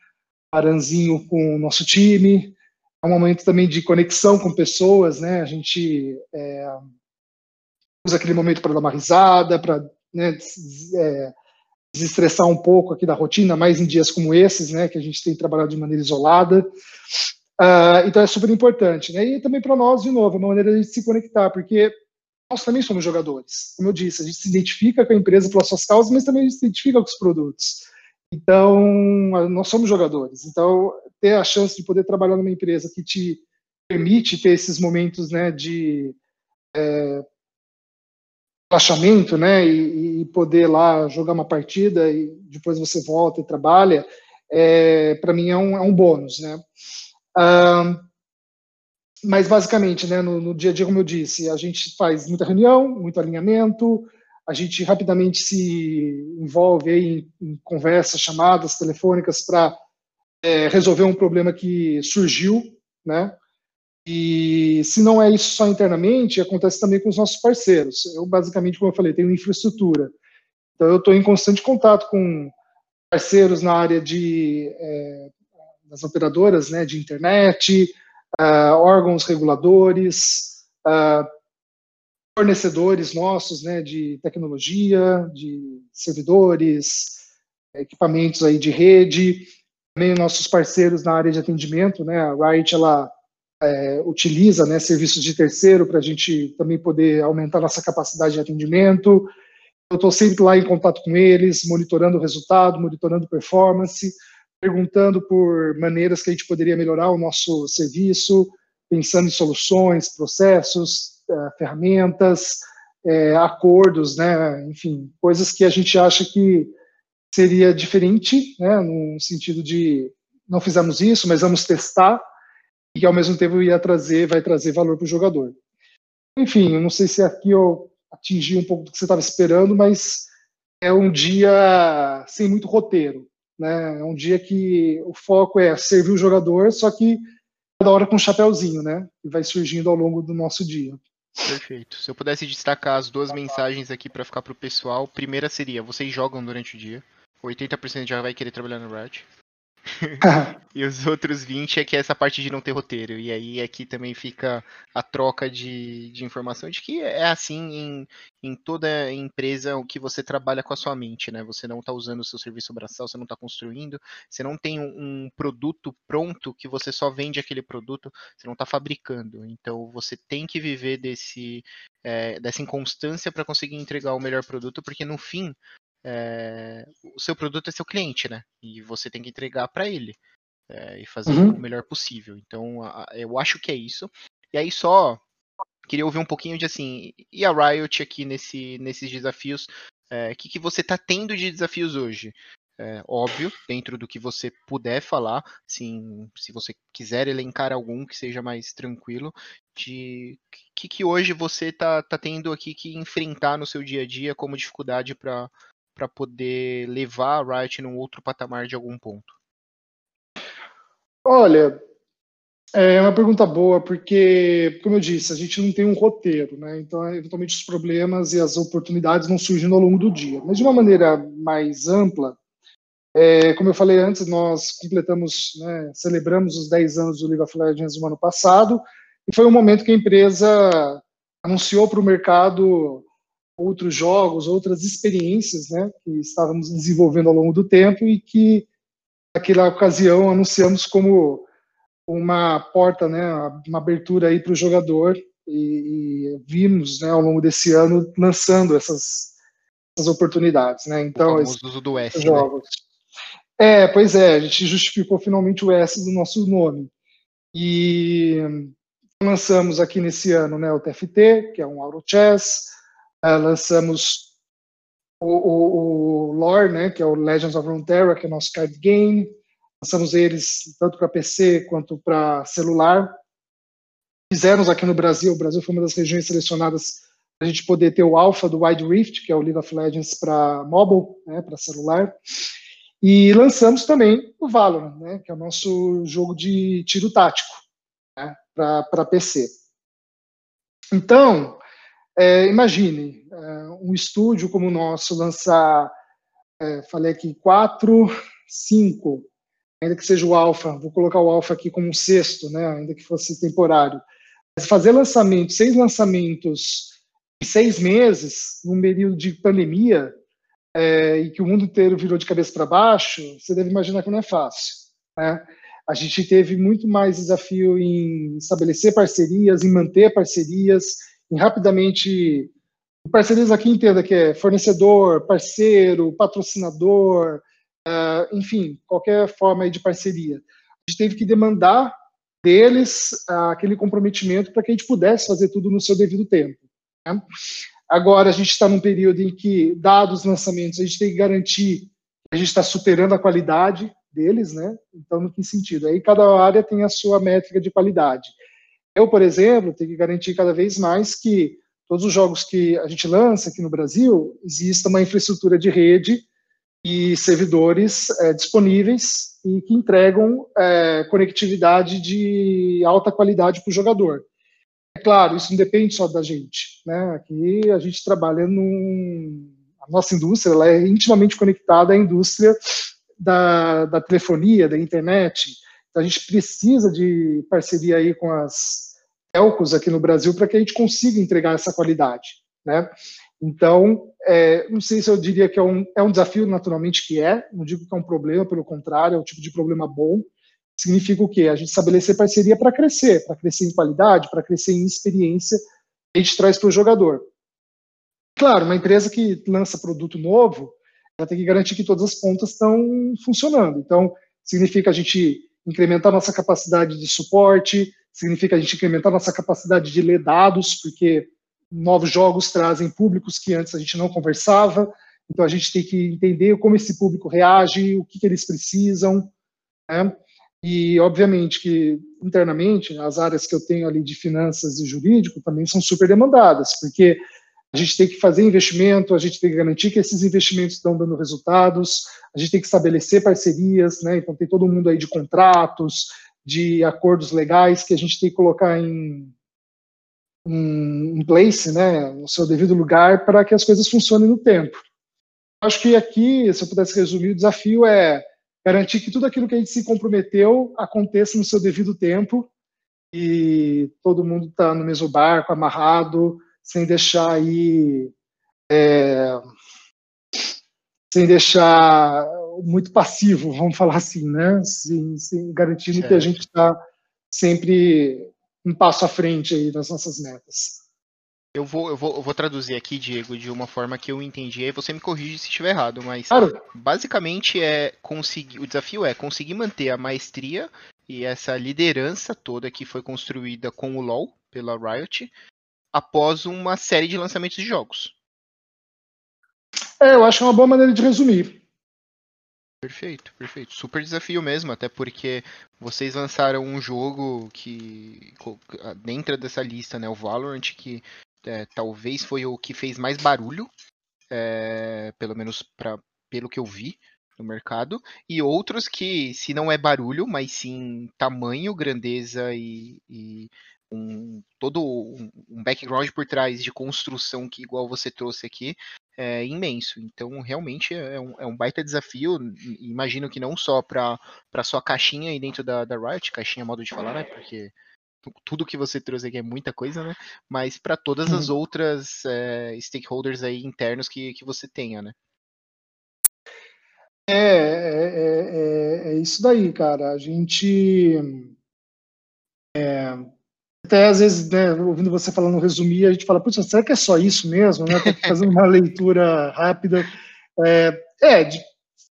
aranzinho com o nosso time. É um momento também de conexão com pessoas, né? A gente é, usa aquele momento para dar uma risada, para né, é, desestressar um pouco aqui da rotina, mais em dias como esses, né, que a gente tem trabalhado de maneira isolada. Uh, então é super importante, né? E também para nós, de novo, é uma maneira de se conectar, porque nós também somos jogadores. Como eu disse, a gente se identifica com a empresa pelas suas causas, mas também se identifica com os produtos. Então, nós somos jogadores. Então, ter a chance de poder trabalhar numa empresa que te permite ter esses momentos né, de é, relaxamento, né, e, e, poder lá jogar uma partida e depois você volta e trabalha, é, para mim é um, é um bônus, né. mas basicamente, né, no, no, dia a dia, como eu disse, a gente faz muita reunião, muito alinhamento, a gente rapidamente se envolve em, em conversas, chamadas telefônicas para é, resolver um problema que surgiu, né, e se não é isso só internamente, acontece também com os nossos parceiros. Eu, basicamente, como eu falei, tenho infraestrutura. Então, eu estou em constante contato com parceiros na área de é, das operadoras né, de internet, uh, órgãos reguladores, uh, fornecedores nossos né, de tecnologia, de servidores, equipamentos aí de rede, também nossos parceiros na área de atendimento, né, a Riot, ela é, utiliza né, serviços de terceiro para a gente também poder aumentar nossa capacidade de atendimento. Eu estou sempre lá em contato com eles, monitorando o resultado, monitorando performance, perguntando por maneiras que a gente poderia melhorar o nosso serviço, pensando em soluções, processos, ferramentas, é, acordos, né? Enfim, coisas que a gente acha que seria diferente, né? No sentido de não fizemos isso, mas vamos testar e que ao mesmo tempo ia trazer, vai trazer valor para o jogador. Enfim, eu não sei se aqui eu atingi um pouco do que você estava esperando, mas é um dia sem muito roteiro, né? É um dia que o foco é servir o jogador, só que cada hora com um chapéuzinho, né? E vai surgindo ao longo do nosso dia. Perfeito. Se eu pudesse destacar as duas mensagens aqui para ficar para o pessoal, primeira seria: vocês jogam durante o dia. 80% já vai querer trabalhar no Riot. e os outros 20 é que é essa parte de não ter roteiro. E aí aqui também fica a troca de, de informação de que é assim em, em toda empresa o que você trabalha com a sua mente, né? Você não está usando o seu serviço braçal, você não está construindo, você não tem um, um, produto pronto que você só vende aquele produto, você não está fabricando. Então você tem que viver desse, é, dessa inconstância para conseguir entregar o melhor produto, porque no fim é, o seu produto é seu cliente, né? E você tem que entregar para ele é, e fazer uhum. o melhor possível. Então, a, eu acho que é isso. E aí só queria ouvir um pouquinho de assim, e a Riot aqui nesse, nesses desafios? O é, que, que você está tendo de desafios hoje? É, óbvio, dentro do que você puder falar, sim, se você quiser elencar algum que seja mais tranquilo, de que, que hoje você está tá tendo aqui que enfrentar no seu dia a dia como dificuldade para para poder levar a Riot num outro patamar de algum ponto? Olha, é uma pergunta boa, porque, como eu disse, a gente não tem um roteiro, né? Então, eventualmente, os problemas e as oportunidades vão surgindo ao longo do dia. Mas, de uma maneira mais ampla, é, como eu falei antes, nós completamos, né, celebramos os 10 anos do League of Legends no ano passado, e foi um momento que a empresa anunciou para o mercado outros jogos, outras experiências, né, que estávamos desenvolvendo ao longo do tempo e que naquela ocasião anunciamos como uma porta, né, uma abertura aí para o jogador e, e, vimos, né, ao longo desse ano lançando essas, essas oportunidades, né. Então, o uso do S, né? jogos. Né? É, pois é, a gente justificou finalmente o S do nosso nome e lançamos aqui nesse ano, né, o TFT, que é um Auto Chess, Uh, lançamos o, o, o, Lore, né, que é o Legends of Runeterra, que é o nosso card game. Lançamos eles tanto para PC quanto para celular. Fizemos aqui no Brasil, o Brasil foi uma das regiões selecionadas a gente poder ter o alpha do Wide Rift, que é o League of Legends para mobile, né, para celular. E lançamos também o Valorant, né, que é o nosso jogo de tiro tático né, para PC. Então, é, imagine é, um estúdio como o nosso lançar, é, falei aqui, quatro, cinco, ainda que seja o alfa, vou colocar o alfa aqui como um sexto, né, ainda que fosse temporário. Mas fazer lançamento, seis lançamentos em seis meses, num período de pandemia, é, e que o mundo inteiro virou de cabeça para baixo, você deve imaginar que não é fácil. Né? A gente teve muito mais desafio em estabelecer parcerias, em manter parcerias, em rapidamente. Parcerias aqui entenda que é fornecedor, parceiro, patrocinador, uh, enfim, qualquer forma de parceria. A gente teve que demandar deles uh, aquele comprometimento para que a gente pudesse fazer tudo no seu devido tempo. Né? Agora, a gente está num período em que, dados os lançamentos, a gente tem que garantir que a gente está superando a qualidade deles, né? Então, no que sentido? Aí cada área tem a sua métrica de qualidade. Eu, por exemplo, tenho que garantir cada vez mais que todos os jogos que a gente lança aqui no Brasil, exista uma infraestrutura de rede e servidores é, disponíveis e que entregam é, conectividade de alta qualidade para o jogador. É claro, isso não depende só da gente. Né? Aqui a gente trabalha num. A nossa indústria ela é intimamente conectada à indústria da, da telefonia, da internet. Então a gente precisa de parceria aí com as telcos aqui no Brasil para que a gente consiga entregar essa qualidade, né? Então, é, não sei se eu diria que é um, é um desafio, naturalmente que é, não digo que é um problema, pelo contrário, é um tipo de problema bom. Significa o quê? A gente estabelecer parceria para crescer, para crescer em qualidade, para crescer em experiência, a gente traz para o jogador. claro, uma empresa que lança produto novo, ela tem que garantir que todas as pontas estão funcionando. Então, significa a gente incrementar nossa capacidade de suporte, significa a gente incrementar nossa capacidade de ler dados, porque novos jogos trazem públicos que antes a gente não conversava, então a gente tem que entender como esse público reage, o que, que eles precisam, né? E, obviamente, que internamente, as áreas que eu tenho ali de finanças e jurídico também são super demandadas, porque a gente tem que fazer investimento, a gente tem que garantir que esses investimentos estão dando resultados, a gente tem que estabelecer parcerias, né? Então, tem todo mundo aí de contratos, de acordos legais que a gente tem que colocar em, em, place, né? No seu devido lugar, para que as coisas funcionem no tempo. Acho que aqui, se eu pudesse resumir, o desafio é garantir que tudo aquilo que a gente se comprometeu aconteça no seu devido tempo e todo mundo está no mesmo barco, amarrado, sem deixar aí é, sem deixar muito passivo, vamos falar assim, né? Sem, sem garantindo certo. que a gente está sempre um passo à frente aí das nossas metas. Eu vou, eu, vou, eu vou traduzir aqui, Diego, de uma forma que eu entendi, aí você me corrige se estiver errado, mas claro. basicamente é conseguir. O desafio é conseguir manter a maestria e essa liderança toda que foi construída com o LoL pela Riot após uma série de lançamentos de jogos. É, eu acho que é uma boa maneira de resumir. Perfeito, perfeito. Super desafio mesmo, até porque vocês lançaram um jogo que dentro dessa lista, né, o Valorant, que é, talvez foi o que fez mais barulho, é, pelo menos pra, pelo que eu vi no mercado, e outros que, se não é barulho, mas sim tamanho, grandeza e, e um, todo um background por trás de construção que, igual você trouxe aqui, é imenso. Então, realmente é um, é um baita desafio. Imagino que não só para sua caixinha aí dentro da, da Riot, caixinha modo de falar, né? Porque tudo que você trouxe aqui é muita coisa, né? Mas para todas as uhum. outras é, stakeholders aí internos que, que você tenha, né? É, é, é, é isso daí, cara. A gente. É, até às vezes, né, ouvindo você falando resumir, a gente fala, putz, será que é só isso mesmo? Né? Tô fazendo uma leitura rápida. É, é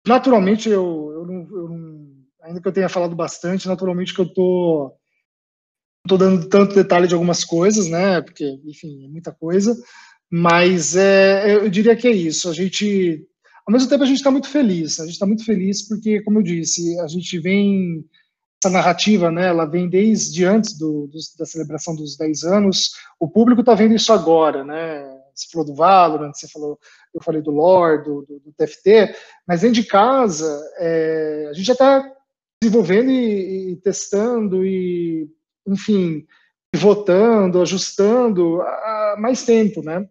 naturalmente, eu, eu, não, eu não, ainda que eu tenha falado bastante, naturalmente que eu tô estou dando tanto detalhe de algumas coisas, né? Porque, enfim, é muita coisa. Mas é, eu diria que é isso. A gente, ao mesmo tempo, a gente está muito feliz. A gente está muito feliz porque, como eu disse, a gente vem essa narrativa, né? Ela vem desde antes do, do, da celebração dos 10 anos. O público está vendo isso agora, né? Você falou do Valorant, você falou, eu falei do Lore, do, do, do TFT, mas dentro de casa, é, a gente já está desenvolvendo e, e testando e enfim, votando, ajustando há mais tempo, né?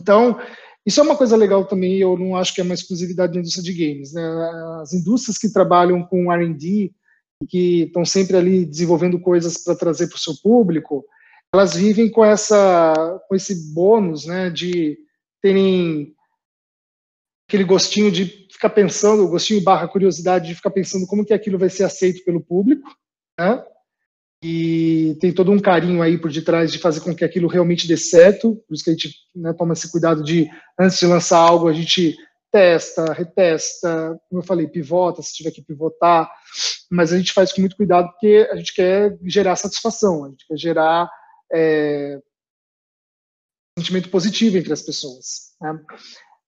Então, isso é uma coisa legal também, eu não acho que é uma exclusividade da indústria de games, né? As indústrias que trabalham com R&D, que estão sempre ali desenvolvendo coisas para trazer para o seu público, elas vivem com essa com esse bônus, né, de terem aquele gostinho de ficar pensando, gostinho barra curiosidade de ficar pensando como que aquilo vai ser aceito pelo público, né? e tem todo um carinho aí por detrás de fazer com que aquilo realmente dê certo, por isso que a gente né, toma esse cuidado de, antes de lançar algo, a gente testa, retesta, como eu falei, pivota, se tiver que pivotar, mas a gente faz com muito cuidado porque a gente quer gerar satisfação, a gente quer gerar é, sentimento positivo entre as pessoas. Né?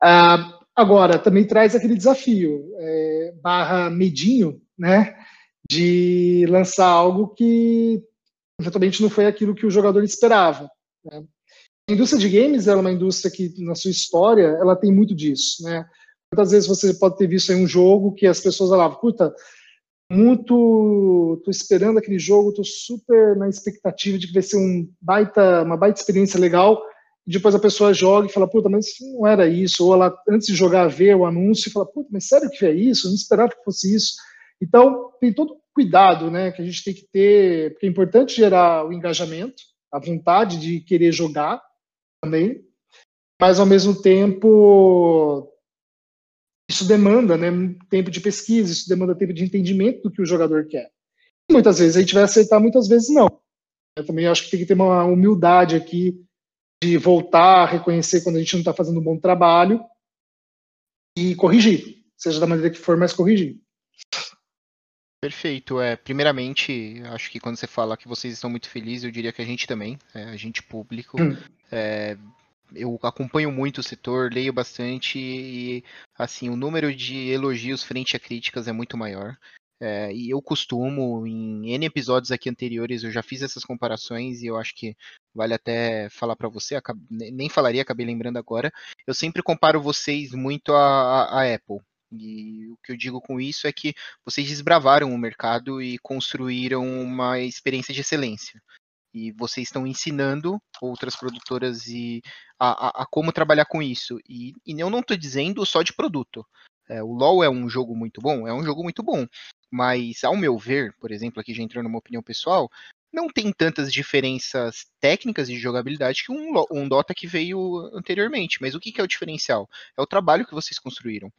Ah, agora, também traz aquele desafio, é, barra medinho, né, de lançar algo que eventualmente não foi aquilo que o jogador esperava. Né? A indústria de games é uma indústria que, na sua história, ela tem muito disso. Né? Muitas vezes você pode ter visto um jogo que as pessoas falavam, puta, muito, tô esperando aquele jogo, tô super na expectativa de que vai ser um baita, uma baita experiência legal, e depois a pessoa joga e fala, puta, mas não era isso, ou ela, antes de jogar, vê o anúncio e fala, puta, mas sério que é isso? Eu não esperava que fosse isso. Então, tem todo cuidado né, que a gente tem que ter, porque é importante gerar o engajamento, a vontade de querer jogar também, mas ao mesmo tempo isso demanda né, tempo de pesquisa, isso demanda tempo de entendimento do que o jogador quer. Muitas vezes a gente vai aceitar, muitas vezes não. Eu também acho que tem que ter uma humildade aqui de voltar, reconhecer quando a gente não está fazendo um bom trabalho e corrigir, seja da maneira que for, mas corrigir. Perfeito. É, primeiramente, acho que quando você fala que vocês estão muito felizes, eu diria que a gente também, é, a gente público. Hum. É, eu acompanho muito o setor, leio bastante e assim o número de elogios frente a críticas é muito maior. É, e eu costumo, em N episódios aqui anteriores, eu já fiz essas comparações e eu acho que vale até falar para você, nem falaria, acabei lembrando agora. Eu sempre comparo vocês muito a Apple. E o que eu digo com isso é que vocês desbravaram o mercado e construíram uma experiência de excelência. E vocês estão ensinando outras produtoras e a, a, a como trabalhar com isso. E, e eu não estou dizendo só de produto. É, o LoL é um jogo muito bom? É um jogo muito bom. Mas, ao meu ver, por exemplo, aqui já entrando numa opinião pessoal, não tem tantas diferenças técnicas de jogabilidade que um, um Dota que veio anteriormente. Mas o que, que é o diferencial? É o trabalho que vocês construíram.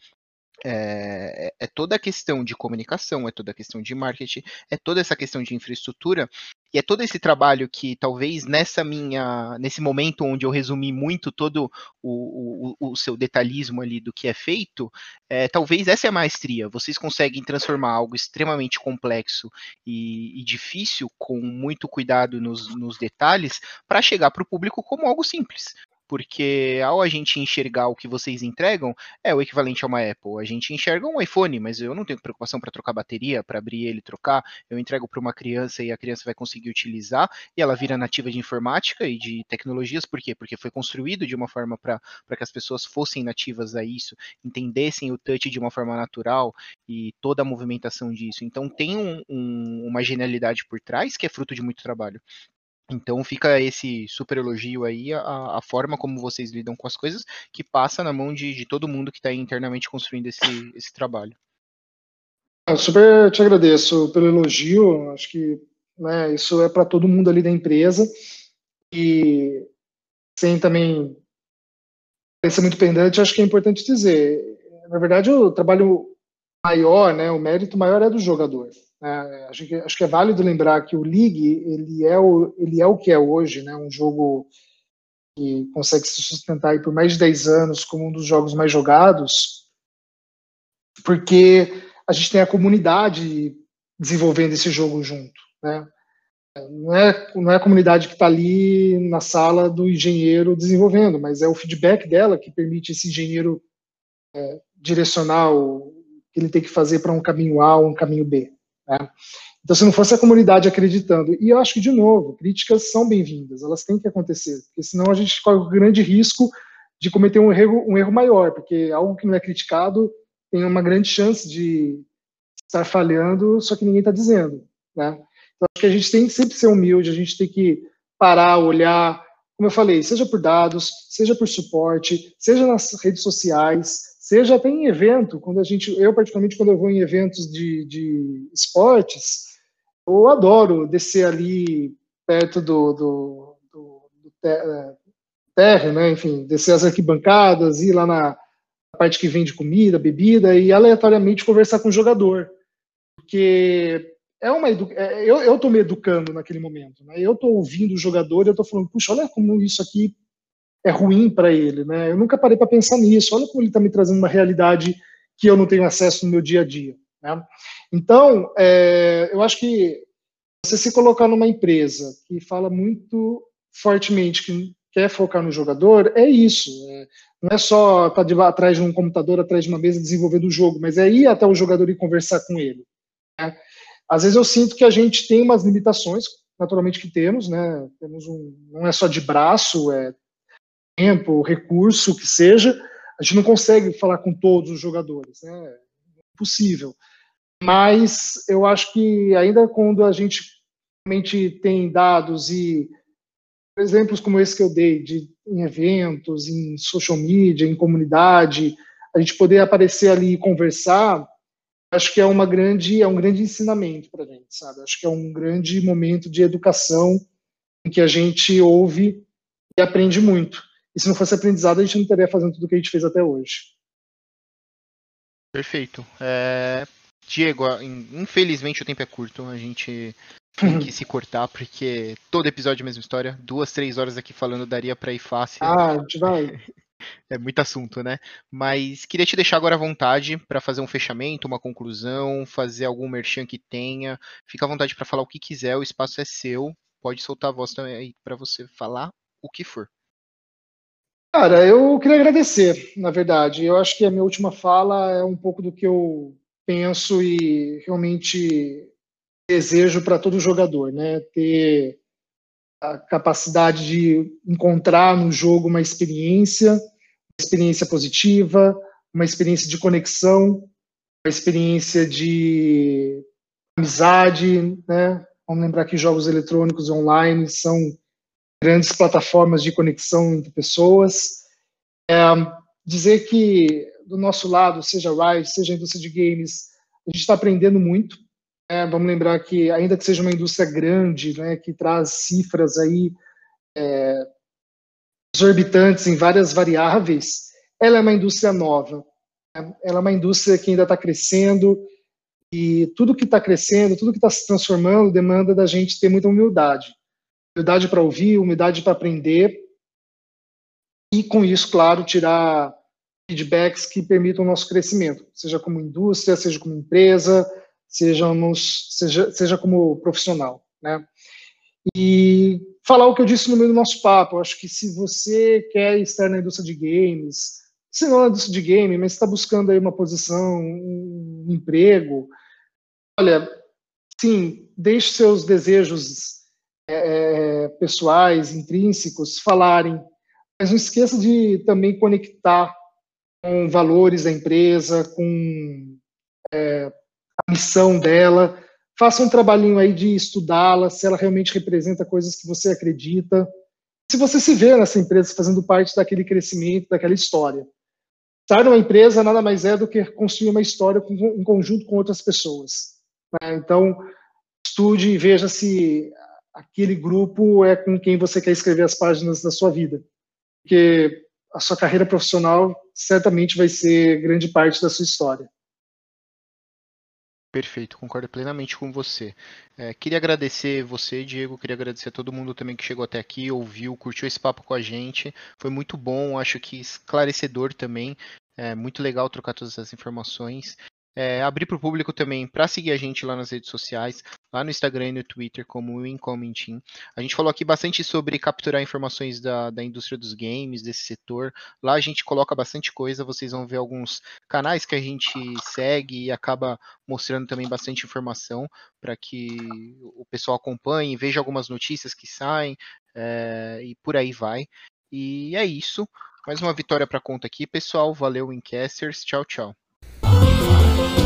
É, é, toda a questão de comunicação, é toda a questão de marketing, é toda essa questão de infraestrutura e é todo esse trabalho que talvez nessa minha, nesse momento onde eu resumi muito todo o, o, o seu detalhismo ali do que é feito, é, talvez essa é a maestria. Vocês conseguem transformar algo extremamente complexo e, e difícil com muito cuidado nos, nos detalhes para chegar para o público como algo simples porque ao a gente enxergar o que vocês entregam, é o equivalente a uma Apple. A gente enxerga um iPhone, mas eu não tenho preocupação para trocar bateria, para abrir ele trocar. Eu entrego para uma criança e a criança vai conseguir utilizar e ela vira nativa de informática e de tecnologias. Por quê? Porque foi construído de uma forma para que as pessoas fossem nativas a isso, entendessem o touch de uma forma natural e toda a movimentação disso. Então tem um, um, uma genialidade por trás que é fruto de muito trabalho. Então fica esse super elogio aí a, a, forma como vocês lidam com as coisas, que passa na mão de, de todo mundo que está internamente construindo esse, esse trabalho. Eu super te agradeço pelo elogio. Acho que né, isso é para todo mundo ali da empresa e sem também parecer muito pendente, acho que é importante dizer. Na verdade, o trabalho maior, né, o mérito maior é do jogador. É, acho, que, acho que é válido lembrar que o League ele é o, ele é o que é hoje, né? um jogo que consegue se sustentar por mais de 10 anos como um dos jogos mais jogados, porque a gente tem a comunidade desenvolvendo esse jogo junto. Né? Não, é, não é a comunidade que está ali na sala do engenheiro desenvolvendo, mas é o feedback dela que permite esse engenheiro é, direcionar o que ele tem que fazer para um caminho A ou um caminho B. Né? Então, se não fosse a comunidade acreditando, e eu acho que, de novo, críticas são bem-vindas, elas têm que acontecer, porque senão a gente corre o grande risco de cometer um erro, um erro maior, porque algo que não é criticado tem uma grande chance de estar falhando, só que ninguém está dizendo. Né? Então, acho que a gente tem que sempre ser humilde, a gente tem que parar, olhar, como eu falei, seja por dados, seja por suporte, seja nas redes sociais, seja até em evento, quando a gente, eu particularmente quando eu vou em eventos de, de esportes, eu adoro descer ali perto do, do, do, do ter, terra, né? enfim, descer as arquibancadas, ir lá na parte que vende comida, bebida e aleatoriamente conversar com o jogador, porque é uma. É, eu eu estou me educando naquele momento, né? Eu estou ouvindo o jogador, eu estou falando, puxa, olha como isso aqui é ruim para ele, né? Eu nunca parei para pensar nisso. Olha como ele está me trazendo uma realidade que eu não tenho acesso no meu dia a dia. Né? Então, é, eu acho que você se colocar numa empresa que fala muito fortemente que quer focar no jogador, é isso. É, não é só estar tá atrás de um computador, atrás de uma mesa desenvolvendo o jogo, mas é ir até o jogador e conversar com ele. Né? Às vezes eu sinto que a gente tem umas limitações, naturalmente que temos, né? Temos um, não é só de braço, é tempo, recurso, que seja, a gente não consegue falar com todos os jogadores, né? É impossível. Mas eu acho que ainda quando a gente realmente tem dados e exemplos como esse que eu dei, de, em eventos, em social media, em comunidade, a gente poder aparecer ali e conversar, acho que é uma grande é um grande ensinamento para a gente, sabe? Acho que é um grande momento de educação em que a gente ouve e aprende muito. E se não fosse aprendizado, a gente não estaria fazendo tudo o que a gente fez até hoje. Perfeito. É... Diego, infelizmente o tempo é curto. A gente tem que se cortar, porque todo episódio é a mesma história. Duas, três horas aqui falando daria para ir fácil. Ah, a gente vai. É muito assunto, né? Mas queria te deixar agora à vontade para fazer um fechamento, uma conclusão, fazer algum merchan que tenha. Fica à vontade para falar o que quiser, o espaço é seu. Pode soltar a voz também aí para você falar o que for. Cara, eu queria agradecer, na verdade. Eu acho que a minha última fala é um pouco do que eu penso e realmente desejo para todo jogador, né? Ter a capacidade de encontrar no jogo uma experiência, uma experiência positiva, uma experiência de conexão, uma experiência de amizade, né? Vamos lembrar que jogos eletrônicos online são grandes plataformas de conexão entre pessoas. É, dizer que do nosso lado, seja Riot, seja a indústria de games, a gente está aprendendo muito. É, vamos lembrar que, ainda que seja uma indústria grande, né, que traz cifras aí é, exorbitantes em várias variáveis, ela é uma indústria nova. Né? Ela é uma indústria que ainda está crescendo e tudo que está crescendo, tudo que está se transformando, demanda da gente ter muita humildade. Humildade para ouvir, humildade para aprender e, com isso, claro, tirar feedbacks que permitam o nosso crescimento, seja como indústria, seja como empresa, sejamos, seja, seja como profissional, né? E falar o que eu disse no meio do nosso papo, eu acho que se você quer estar na indústria de games, se não na indústria de game, mas está buscando aí uma posição, um emprego, olha, sim, deixe seus desejos é, é, pessoais, intrínsecos, falarem, mas não esqueça de também conectar com valores da empresa, com é, a missão dela. Faça um trabalhinho aí de estudá-la, se ela realmente representa coisas que você acredita. Se você se vê nessa empresa fazendo parte daquele crescimento, daquela história. Estar numa empresa nada mais é do que construir uma história em conjunto com outras pessoas. Né? Então, estude e veja se aquele grupo é com quem você quer escrever as páginas da sua vida. Porque a sua carreira profissional certamente vai ser grande parte da sua história. Perfeito, concordo plenamente com você. É, queria agradecer você, Diego, queria agradecer a todo mundo também que chegou até aqui, ouviu, curtiu esse papo com a gente. Foi muito bom, acho que esclarecedor também. É muito legal trocar todas essas informações. É, abrir para o público também para seguir a gente lá nas redes sociais, lá no Instagram e no Twitter, como o Incoming Team. A gente falou aqui bastante sobre capturar informações da, da indústria dos games, desse setor. Lá a gente coloca bastante coisa, vocês vão ver alguns canais que a gente segue e acaba mostrando também bastante informação para que o pessoal acompanhe, veja algumas notícias que saem é, e por aí vai. E é isso. Mais uma vitória para conta aqui, pessoal. Valeu, Incasters. Tchau, tchau. 啊完